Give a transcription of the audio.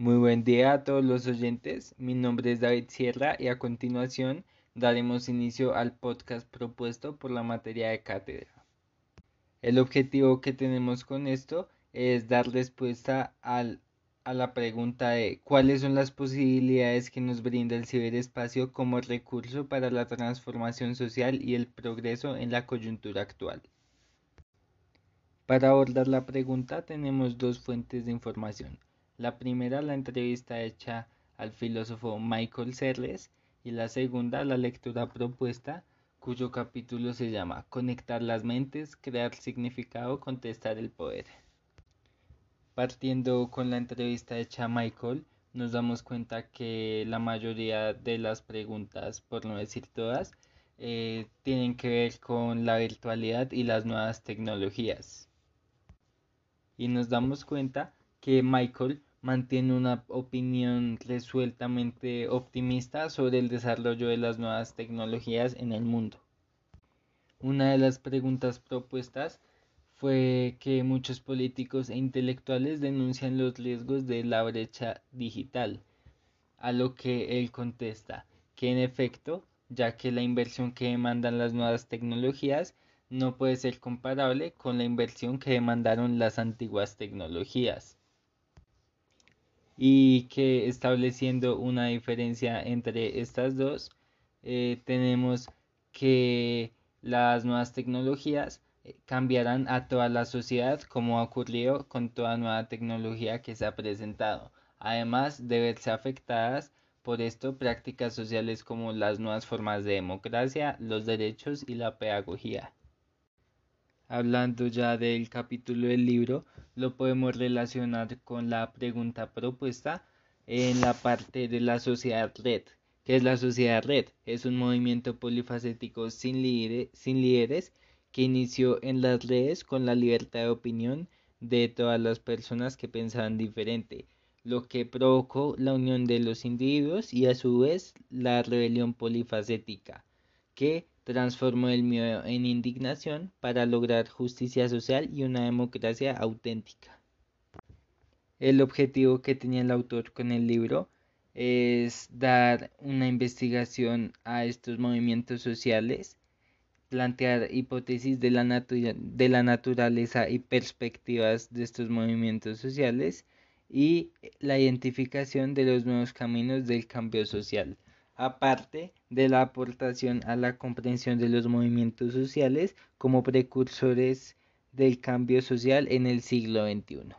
Muy buen día a todos los oyentes. Mi nombre es David Sierra y a continuación daremos inicio al podcast propuesto por la materia de cátedra. El objetivo que tenemos con esto es dar respuesta a la pregunta de cuáles son las posibilidades que nos brinda el ciberespacio como recurso para la transformación social y el progreso en la coyuntura actual. Para abordar la pregunta tenemos dos fuentes de información la primera, la entrevista hecha al filósofo Michael Serles y la segunda, la lectura propuesta, cuyo capítulo se llama Conectar las mentes, crear significado, contestar el poder. Partiendo con la entrevista hecha a Michael, nos damos cuenta que la mayoría de las preguntas, por no decir todas, eh, tienen que ver con la virtualidad y las nuevas tecnologías. Y nos damos cuenta que Michael mantiene una opinión resueltamente optimista sobre el desarrollo de las nuevas tecnologías en el mundo. Una de las preguntas propuestas fue que muchos políticos e intelectuales denuncian los riesgos de la brecha digital, a lo que él contesta que en efecto, ya que la inversión que demandan las nuevas tecnologías no puede ser comparable con la inversión que demandaron las antiguas tecnologías y que estableciendo una diferencia entre estas dos eh, tenemos que las nuevas tecnologías eh, cambiarán a toda la sociedad como ha ocurrido con toda nueva tecnología que se ha presentado además de verse afectadas por esto prácticas sociales como las nuevas formas de democracia, los derechos y la pedagogía. Hablando ya del capítulo del libro, lo podemos relacionar con la pregunta propuesta en la parte de la sociedad red. ¿Qué es la sociedad red? Es un movimiento polifacético sin, líderes, sin líderes que inició en las redes con la libertad de opinión de todas las personas que pensaban diferente, lo que provocó la unión de los individuos y a su vez la rebelión polifacética, que transformó el miedo en indignación para lograr justicia social y una democracia auténtica. El objetivo que tenía el autor con el libro es dar una investigación a estos movimientos sociales, plantear hipótesis de la, de la naturaleza y perspectivas de estos movimientos sociales y la identificación de los nuevos caminos del cambio social aparte de la aportación a la comprensión de los movimientos sociales como precursores del cambio social en el siglo XXI.